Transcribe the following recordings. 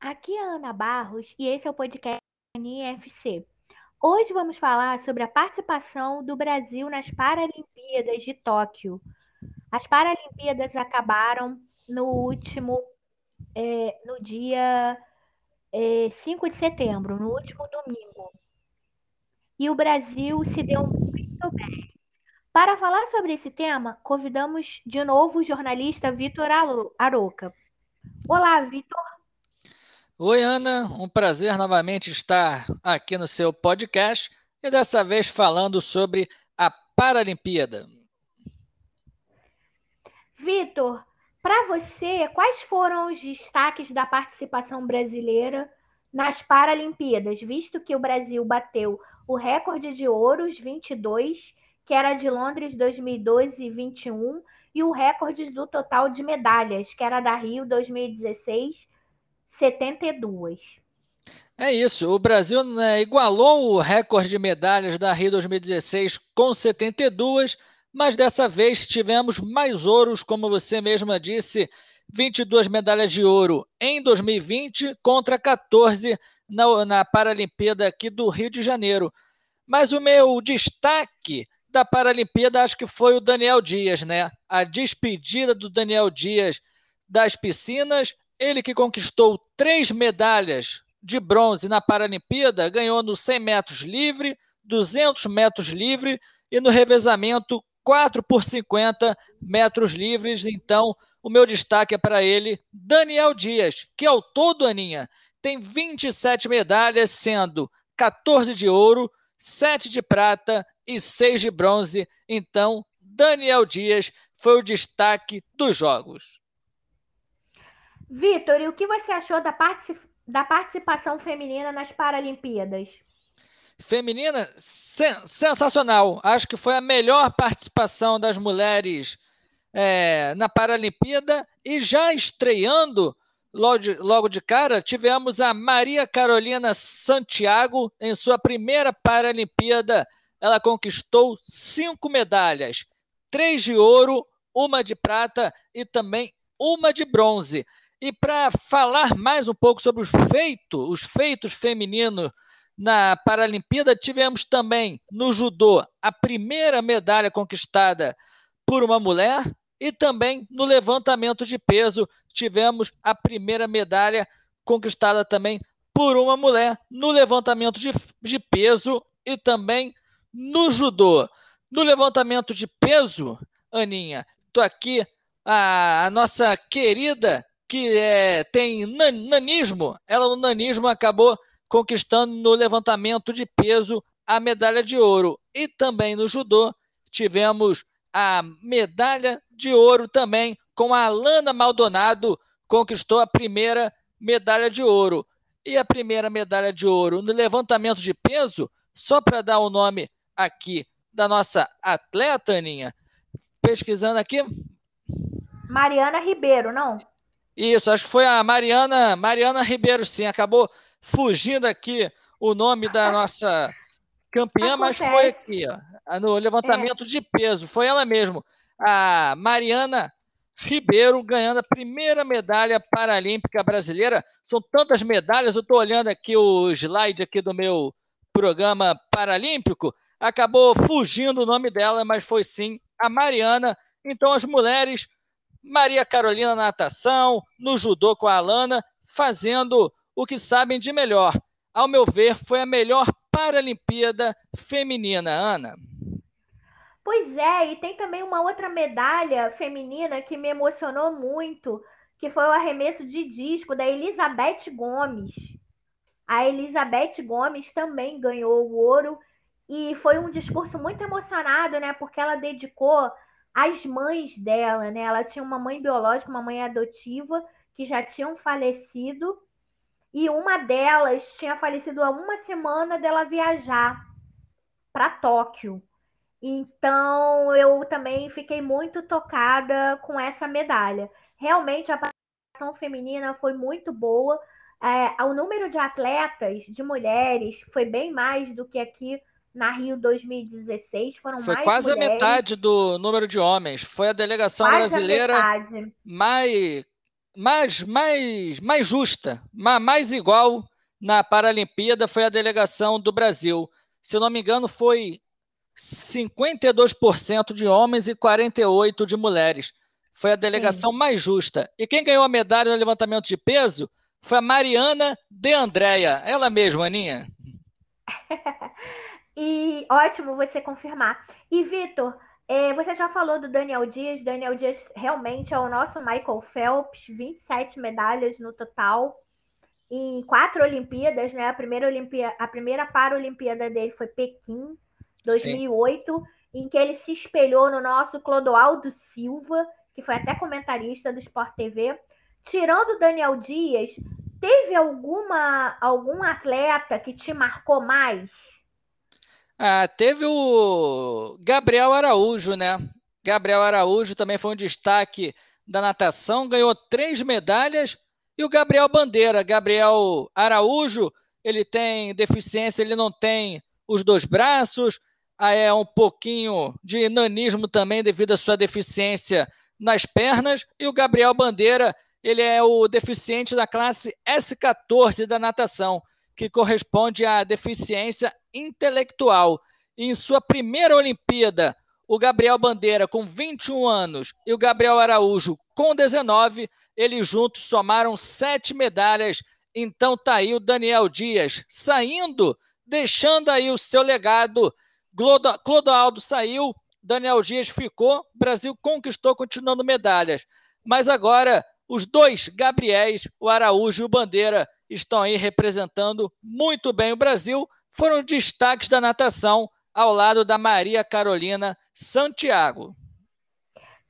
Aqui é a Ana Barros e esse é o podcast IFC. Hoje vamos falar sobre a participação do Brasil nas Paralimpíadas de Tóquio. As Paralimpíadas acabaram no último, é, no dia é, 5 de setembro, no último domingo. E o Brasil se deu muito bem. Para falar sobre esse tema, convidamos de novo o jornalista Vitor Aroca. Olá, Vitor. Oi, Ana. Um prazer novamente estar aqui no seu podcast e dessa vez falando sobre a Paralimpíada. Vitor, para você, quais foram os destaques da participação brasileira nas Paralimpíadas, visto que o Brasil bateu o recorde de ouros 22, que era de Londres 2012 e 21, e o recorde do total de medalhas, que era da Rio 2016 72. É isso, o Brasil né, igualou o recorde de medalhas da Rio 2016 com 72, mas dessa vez tivemos mais ouros, como você mesma disse, 22 medalhas de ouro em 2020 contra 14 na, na Paralimpíada aqui do Rio de Janeiro. Mas o meu destaque da Paralimpíada acho que foi o Daniel Dias, né? A despedida do Daniel Dias das piscinas ele que conquistou três medalhas de bronze na Paralimpíada, ganhou no 100 metros livre, 200 metros livre e no revezamento 4 por 50 metros livres. Então, o meu destaque é para ele, Daniel Dias, que ao todo, Aninha, tem 27 medalhas, sendo 14 de ouro, 7 de prata e 6 de bronze. Então, Daniel Dias foi o destaque dos Jogos. Vitor, e o que você achou da, particip... da participação feminina nas Paralimpíadas? Feminina, sen sensacional. Acho que foi a melhor participação das mulheres é, na Paralimpíada e já estreando logo de, logo de cara, tivemos a Maria Carolina Santiago em sua primeira Paralimpíada. Ela conquistou cinco medalhas: três de ouro, uma de prata e também uma de bronze. E para falar mais um pouco sobre os feitos, os feitos femininos na Paralimpíada, tivemos também no judô a primeira medalha conquistada por uma mulher e também no levantamento de peso tivemos a primeira medalha conquistada também por uma mulher no levantamento de, de peso e também no judô. No levantamento de peso, Aninha, estou aqui a, a nossa querida que é, tem nanismo, ela no nanismo acabou conquistando no levantamento de peso a medalha de ouro. E também no judô tivemos a medalha de ouro também com a Alana Maldonado, conquistou a primeira medalha de ouro. E a primeira medalha de ouro no levantamento de peso, só para dar o nome aqui da nossa atleta, Aninha, pesquisando aqui. Mariana Ribeiro, não? Isso, acho que foi a Mariana, Mariana Ribeiro, sim. Acabou fugindo aqui o nome da nossa campeã, Acontece. mas foi aqui, ó, no levantamento é. de peso. Foi ela mesmo, a Mariana Ribeiro, ganhando a primeira medalha paralímpica brasileira. São tantas medalhas, eu estou olhando aqui o slide aqui do meu programa paralímpico. Acabou fugindo o nome dela, mas foi sim a Mariana. Então, as mulheres Maria Carolina na natação, no judô com a Alana, fazendo o que sabem de melhor. Ao meu ver, foi a melhor Paralimpíada feminina, Ana. Pois é, e tem também uma outra medalha feminina que me emocionou muito, que foi o arremesso de disco da Elizabeth Gomes. A Elizabeth Gomes também ganhou o ouro e foi um discurso muito emocionado, né? Porque ela dedicou as mães dela, né? Ela tinha uma mãe biológica, uma mãe adotiva, que já tinham falecido, e uma delas tinha falecido há uma semana dela viajar para Tóquio. Então, eu também fiquei muito tocada com essa medalha. Realmente, a participação feminina foi muito boa. É, o número de atletas, de mulheres, foi bem mais do que aqui na Rio 2016 foram Foi mais quase mulheres. a metade do número de homens. Foi a delegação quase brasileira a mais, mais, mais, mais justa, mais igual na Paralimpíada foi a delegação do Brasil. Se eu não me engano, foi 52% de homens e 48% de mulheres. Foi a delegação Sim. mais justa. E quem ganhou a medalha no levantamento de peso foi a Mariana de Andréia. Ela mesma, Aninha. e ótimo você confirmar. E, Vitor, é, você já falou do Daniel Dias. Daniel Dias realmente é o nosso Michael Phelps, 27 medalhas no total em quatro Olimpíadas, né? A primeira Olimpíada, a primeira Paralimpíada dele foi Pequim, 2008, Sim. em que ele se espelhou no nosso Clodoaldo Silva, que foi até comentarista do Sport TV. Tirando o Daniel Dias, teve alguma algum atleta que te marcou mais? Ah, teve o Gabriel Araújo, né? Gabriel Araújo também foi um destaque da natação, ganhou três medalhas e o Gabriel Bandeira, Gabriel Araújo, ele tem deficiência, ele não tem os dois braços, é um pouquinho de nanismo também devido à sua deficiência nas pernas. E o Gabriel Bandeira, ele é o deficiente da classe S14 da natação, que corresponde à deficiência intelectual. Em sua primeira Olimpíada, o Gabriel Bandeira com 21 anos e o Gabriel Araújo com 19 eles juntos somaram sete medalhas. Então tá aí o Daniel Dias saindo, deixando aí o seu legado. Clodoaldo saiu, Daniel Dias ficou, Brasil conquistou, continuando medalhas. Mas agora os dois Gabriéis, o Araújo e o Bandeira, estão aí representando muito bem o Brasil. Foram destaques da natação ao lado da Maria Carolina Santiago.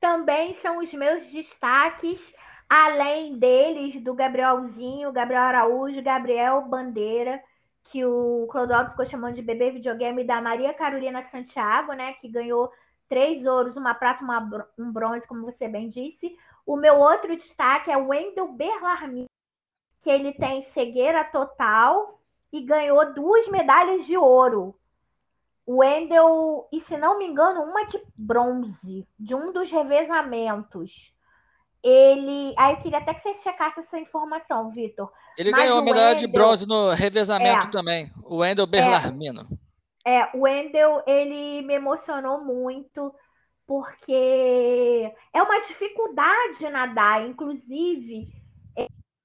Também são os meus destaques além deles, do Gabrielzinho, Gabriel Araújo, Gabriel Bandeira, que o Clodoaldo ficou chamando de bebê videogame, da Maria Carolina Santiago, né, que ganhou três ouros, uma prata, uma, um bronze, como você bem disse. O meu outro destaque é o Wendel Berlarmin, que ele tem cegueira total e ganhou duas medalhas de ouro. O Wendel, e se não me engano, uma de bronze, de um dos revezamentos ele. Aí eu queria até que você checasse essa informação, Vitor. Ele Mas ganhou a medalha Wendell... de bronze no revezamento é, também, o Wendel Berlarmino. É, é, o Wendel, ele me emocionou muito, porque é uma dificuldade nadar, inclusive.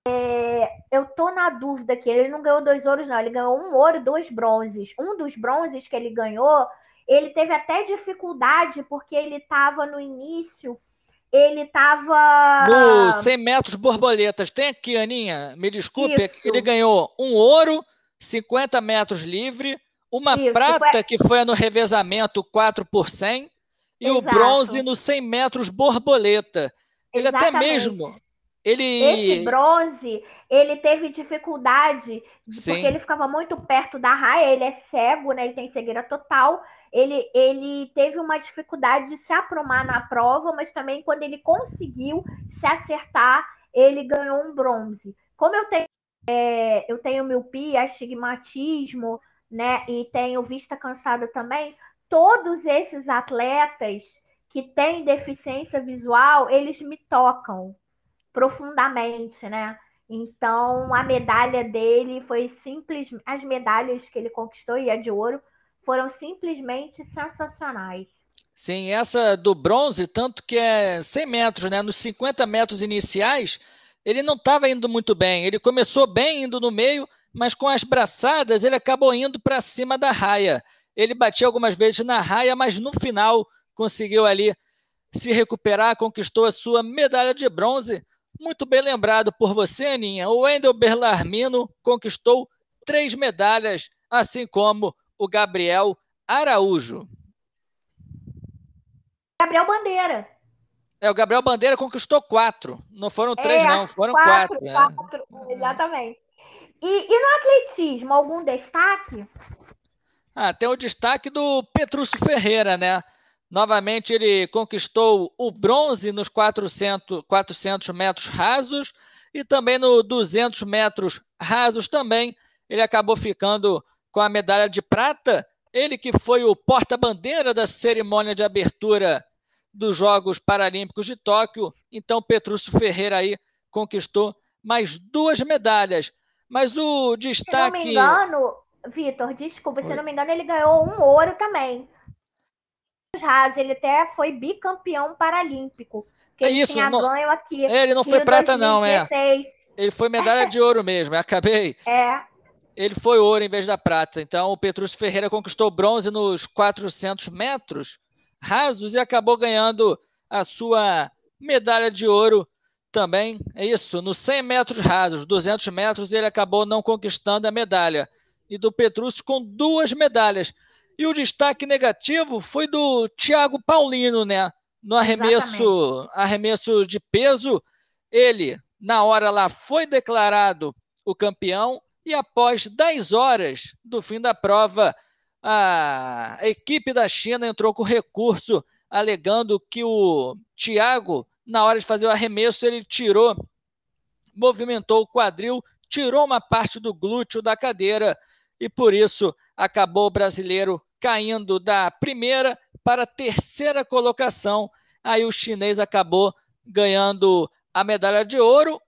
É, eu tô na dúvida que ele não ganhou dois ouros, não. Ele ganhou um ouro e dois bronzes. Um dos bronzes que ele ganhou, ele teve até dificuldade, porque ele estava no início ele estava. No 100 metros borboletas. Tem aqui, Aninha, me desculpe, Isso. ele ganhou um ouro, 50 metros livre, uma Isso, prata, foi... que foi no revezamento 4 por 100, e Exato. o bronze no 100 metros borboleta. Ele Exatamente. até mesmo ele... Esse bronze, ele teve dificuldade, porque ele ficava muito perto da raia, ele é cego, né? Ele tem cegueira total. Ele, ele teve uma dificuldade de se aprumar na prova, mas também quando ele conseguiu se acertar, ele ganhou um bronze. Como eu tenho, é, eu tenho miopia, astigmatismo, né? E tenho vista cansada também, todos esses atletas que têm deficiência visual, eles me tocam profundamente, né? Então, a medalha dele foi simples, as medalhas que ele conquistou e a de ouro foram simplesmente sensacionais. Sim, essa do bronze, tanto que é 100 metros, né? Nos 50 metros iniciais, ele não estava indo muito bem. Ele começou bem indo no meio, mas com as braçadas ele acabou indo para cima da raia. Ele batia algumas vezes na raia, mas no final conseguiu ali se recuperar, conquistou a sua medalha de bronze muito bem lembrado por você, Aninha. O Wendel Berlarmino conquistou três medalhas, assim como o Gabriel Araújo. Gabriel Bandeira. É, o Gabriel Bandeira conquistou quatro. Não foram três, é, não, foram quatro. quatro, quatro é. Exatamente. E, e, no atletismo, algum destaque? Ah, tem o destaque do Petrúcio Ferreira, né? Novamente, ele conquistou o bronze nos 400, 400 metros rasos e também no 200 metros rasos também. Ele acabou ficando com a medalha de prata. Ele que foi o porta-bandeira da cerimônia de abertura dos Jogos Paralímpicos de Tóquio. Então, Petrúcio Ferreira aí conquistou mais duas medalhas. Mas o destaque. Se não me engano, Vitor, desculpa, Oi. se não me engano, ele ganhou um ouro também. Raso, ele até foi bicampeão paralímpico. Que é ele isso, tinha não... ganho aqui. Ele não foi prata, 2016. não, é. Ele foi medalha de ouro mesmo, acabei. É. Ele foi ouro em vez da prata. Então o Petrúcio Ferreira conquistou bronze nos 400 metros rasos e acabou ganhando a sua medalha de ouro também. É isso, nos 100 metros rasos, 200 metros, ele acabou não conquistando a medalha. E do Petrúcio com duas medalhas. E o destaque negativo foi do Thiago Paulino, né? No arremesso, arremesso de peso, ele, na hora lá, foi declarado o campeão e após 10 horas do fim da prova, a equipe da China entrou com recurso alegando que o Thiago, na hora de fazer o arremesso, ele tirou, movimentou o quadril, tirou uma parte do glúteo da cadeira e por isso acabou o brasileiro caindo da primeira para a terceira colocação. Aí o chinês acabou ganhando a medalha de ouro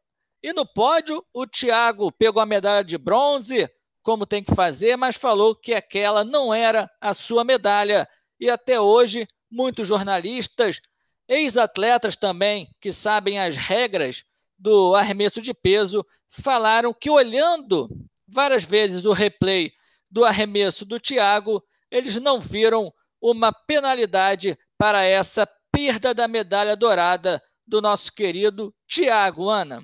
e no pódio, o Thiago pegou a medalha de bronze, como tem que fazer, mas falou que aquela não era a sua medalha. E até hoje, muitos jornalistas, ex-atletas também, que sabem as regras do arremesso de peso, falaram que olhando várias vezes o replay do arremesso do Thiago, eles não viram uma penalidade para essa perda da medalha dourada do nosso querido Thiago Ana.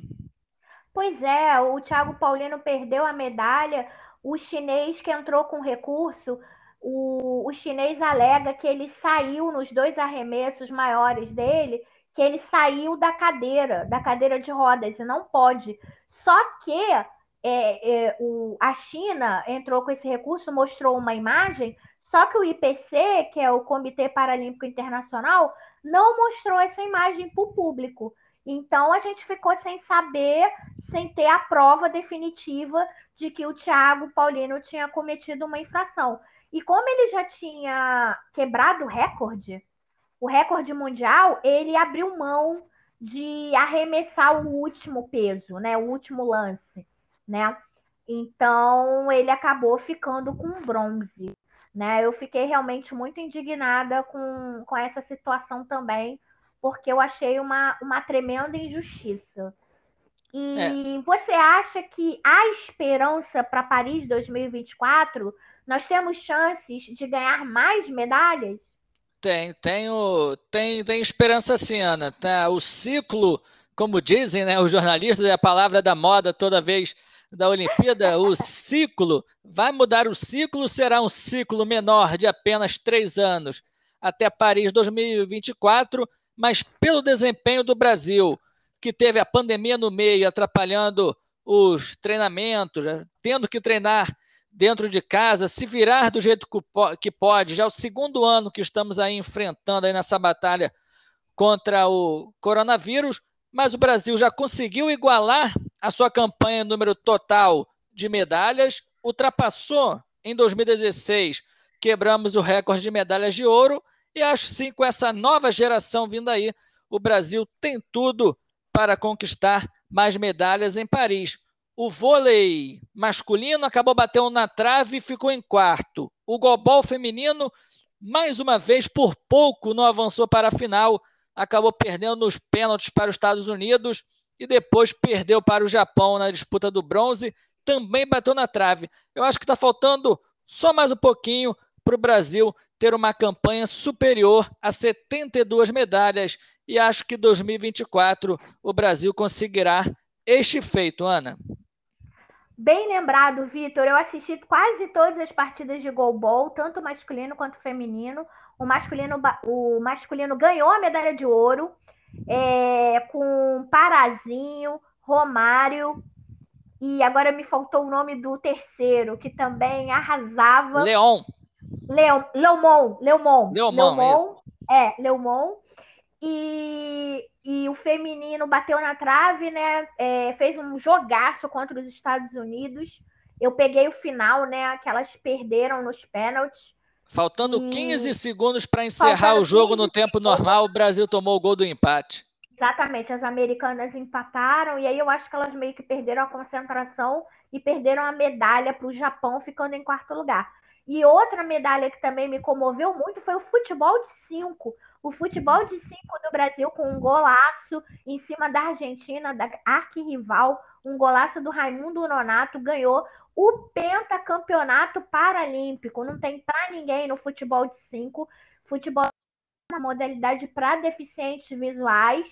Pois é, o Thiago Paulino perdeu a medalha. O chinês que entrou com recurso, o, o chinês alega que ele saiu nos dois arremessos maiores dele, que ele saiu da cadeira, da cadeira de rodas, e não pode. Só que é, é, o, a China entrou com esse recurso, mostrou uma imagem, só que o IPC, que é o Comitê Paralímpico Internacional, não mostrou essa imagem para o público. Então a gente ficou sem saber, sem ter a prova definitiva de que o Thiago Paulino tinha cometido uma infração. E como ele já tinha quebrado o recorde, o recorde mundial, ele abriu mão de arremessar o último peso, né, o último lance, né? Então ele acabou ficando com bronze, né? Eu fiquei realmente muito indignada com, com essa situação também, porque eu achei uma, uma tremenda injustiça. E é. você acha que há esperança para Paris 2024? Nós temos chances de ganhar mais medalhas? Tem, tenho, tem, tem esperança sim, Ana. Tá, o ciclo, como dizem né, os jornalistas, é a palavra da moda toda vez da Olimpíada, o ciclo vai mudar. O ciclo será um ciclo menor de apenas três anos até Paris 2024 mas pelo desempenho do Brasil, que teve a pandemia no meio, atrapalhando os treinamentos, né, tendo que treinar dentro de casa, se virar do jeito que pode, já é o segundo ano que estamos aí enfrentando aí nessa batalha contra o coronavírus, mas o Brasil já conseguiu igualar a sua campanha número total de medalhas, ultrapassou em 2016, quebramos o recorde de medalhas de ouro e acho sim, com essa nova geração vindo aí, o Brasil tem tudo para conquistar mais medalhas em Paris. O vôlei masculino acabou batendo na trave e ficou em quarto. O gobol feminino, mais uma vez, por pouco não avançou para a final, acabou perdendo nos pênaltis para os Estados Unidos e depois perdeu para o Japão na disputa do bronze, também bateu na trave. Eu acho que está faltando só mais um pouquinho para o Brasil ter uma campanha superior a 72 medalhas e acho que 2024 o Brasil conseguirá este feito, Ana. Bem lembrado, Vitor. Eu assisti quase todas as partidas de goalball, tanto masculino quanto feminino. O masculino, o masculino ganhou a medalha de ouro é, com Parazinho, Romário e agora me faltou o nome do terceiro, que também arrasava. Leon. Leon, Leomon, Leomon. Leomon, Leomon é, Leomon. E, e o feminino bateu na trave, né? É, fez um jogaço contra os Estados Unidos. Eu peguei o final, né? Que elas perderam nos pênaltis. Faltando e... 15 segundos para encerrar Faltando o jogo no tempo normal, o Brasil tomou o gol do empate. Exatamente, as americanas empataram e aí eu acho que elas meio que perderam a concentração e perderam a medalha para o Japão, ficando em quarto lugar. E outra medalha que também me comoveu muito foi o futebol de cinco. O futebol de cinco do Brasil com um golaço em cima da Argentina, da arquirrival, um golaço do Raimundo Nonato, ganhou o pentacampeonato paralímpico. Não tem para ninguém no futebol de cinco. Futebol uma modalidade para deficientes visuais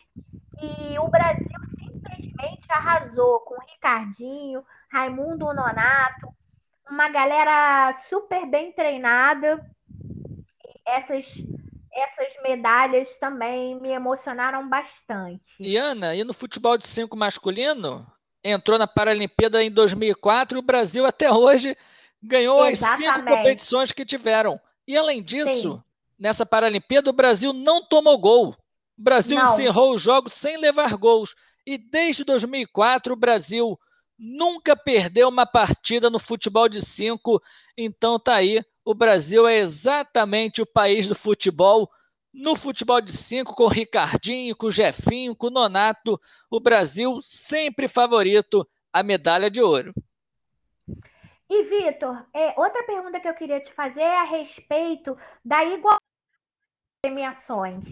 e o Brasil simplesmente arrasou com Ricardinho, Raimundo Nonato, uma galera super bem treinada. Essas essas medalhas também me emocionaram bastante. E Ana, e no futebol de cinco masculino, entrou na Paralimpíada em 2004 e o Brasil até hoje ganhou Exatamente. as cinco competições que tiveram. E além disso, Sim nessa Paralimpíada, o Brasil não tomou gol. O Brasil não. encerrou os jogos sem levar gols. E desde 2004, o Brasil nunca perdeu uma partida no futebol de cinco. Então tá aí, o Brasil é exatamente o país do futebol. No futebol de cinco, com o Ricardinho, com o Jefinho, com o Nonato, o Brasil sempre favorito à medalha de ouro. E, Vitor, é, outra pergunta que eu queria te fazer é a respeito da igualdade premiações.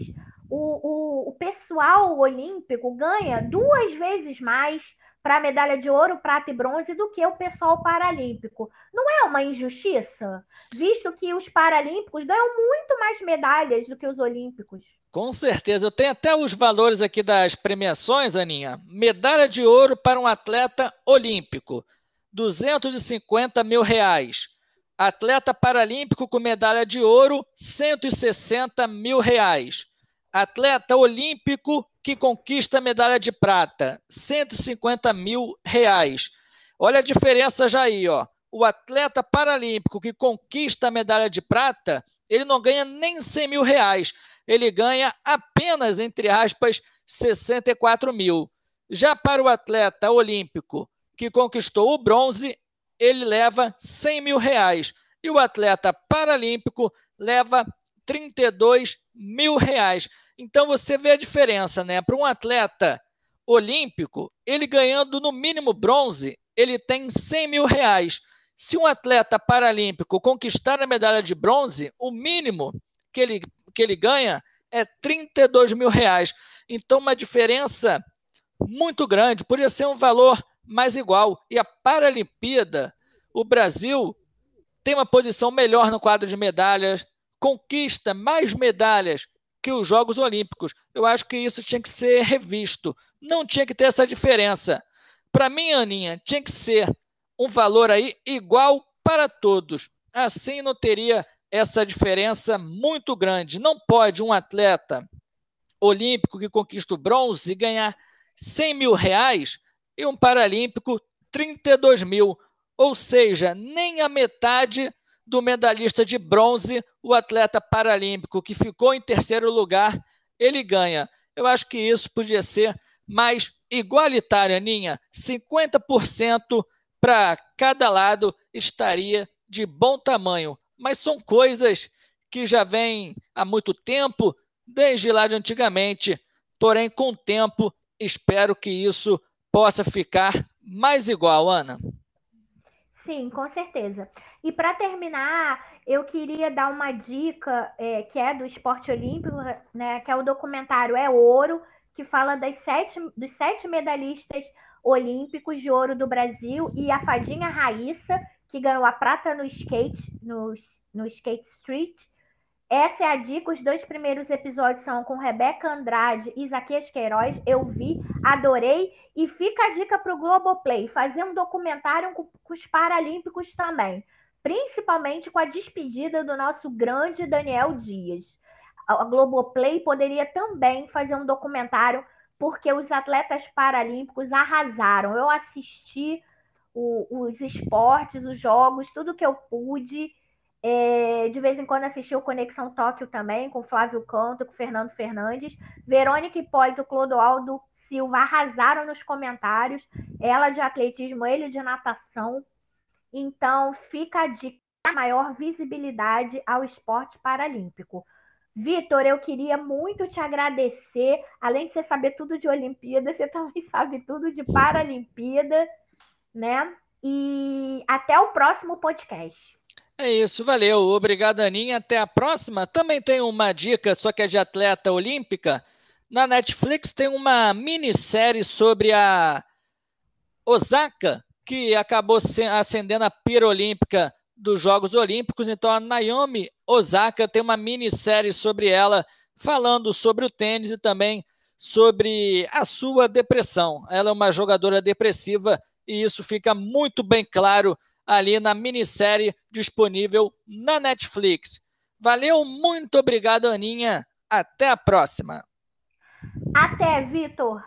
O, o, o pessoal olímpico ganha duas vezes mais para medalha de ouro, prata e bronze do que o pessoal paralímpico. Não é uma injustiça? Visto que os paralímpicos ganham muito mais medalhas do que os olímpicos. Com certeza. Eu tenho até os valores aqui das premiações, Aninha. Medalha de ouro para um atleta olímpico, 250 mil reais. Atleta paralímpico com medalha de ouro, 160 mil reais. Atleta olímpico que conquista medalha de prata, 150 mil reais. Olha a diferença já aí, ó. O atleta paralímpico que conquista a medalha de prata, ele não ganha nem 100 mil reais. Ele ganha apenas, entre aspas, 64 mil. Já para o atleta olímpico que conquistou o bronze, ele leva 100 mil reais. E o atleta paralímpico leva 32 mil reais. Então você vê a diferença, né? Para um atleta olímpico, ele ganhando no mínimo bronze, ele tem 100 mil reais. Se um atleta paralímpico conquistar a medalha de bronze, o mínimo que ele, que ele ganha é 32 mil reais. Então, uma diferença muito grande, podia ser um valor mais igual. E a Paralimpíada, o Brasil tem uma posição melhor no quadro de medalhas, conquista mais medalhas que os Jogos Olímpicos. Eu acho que isso tinha que ser revisto. Não tinha que ter essa diferença. Para mim, Aninha, tinha que ser um valor aí igual para todos. Assim não teria essa diferença muito grande. Não pode um atleta olímpico que conquista o bronze ganhar 100 mil reais e um paralímpico 32 mil, ou seja, nem a metade do medalhista de bronze, o atleta paralímpico que ficou em terceiro lugar, ele ganha. Eu acho que isso podia ser mais igualitário, Aninha. 50% para cada lado estaria de bom tamanho. Mas são coisas que já vêm há muito tempo, desde lá de antigamente. Porém, com o tempo, espero que isso possa ficar mais igual, Ana. Sim, com certeza. E para terminar, eu queria dar uma dica é, que é do esporte olímpico, né? Que é o documentário É Ouro, que fala das sete, dos sete medalhistas olímpicos de ouro do Brasil e a fadinha Raíssa, que ganhou a prata no skate, no, no skate street, essa é a dica. Os dois primeiros episódios são com Rebeca Andrade e Isaquias Queiroz. Eu vi, adorei. E fica a dica para o Globoplay: fazer um documentário com, com os Paralímpicos também. Principalmente com a despedida do nosso grande Daniel Dias. A Globoplay poderia também fazer um documentário, porque os atletas paralímpicos arrasaram. Eu assisti o, os esportes, os jogos, tudo que eu pude. É, de vez em quando assistiu Conexão Tóquio também, com Flávio Canto, com Fernando Fernandes. Verônica Hipólito, Clodoaldo Silva arrasaram nos comentários. Ela de atletismo, ele de natação. Então, fica a dica maior visibilidade ao esporte paralímpico. Vitor, eu queria muito te agradecer. Além de você saber tudo de Olimpíada, você também sabe tudo de Paralimpíada, né? E até o próximo podcast. É isso, valeu. Obrigado, Aninha. Até a próxima. Também tem uma dica, só que é de atleta olímpica. Na Netflix tem uma minissérie sobre a Osaka, que acabou acendendo a pira olímpica dos Jogos Olímpicos. Então a Naomi Osaka tem uma minissérie sobre ela, falando sobre o tênis e também sobre a sua depressão. Ela é uma jogadora depressiva e isso fica muito bem claro ali na minissérie disponível na Netflix. Valeu, muito obrigado, Aninha. Até a próxima. Até, Vitor.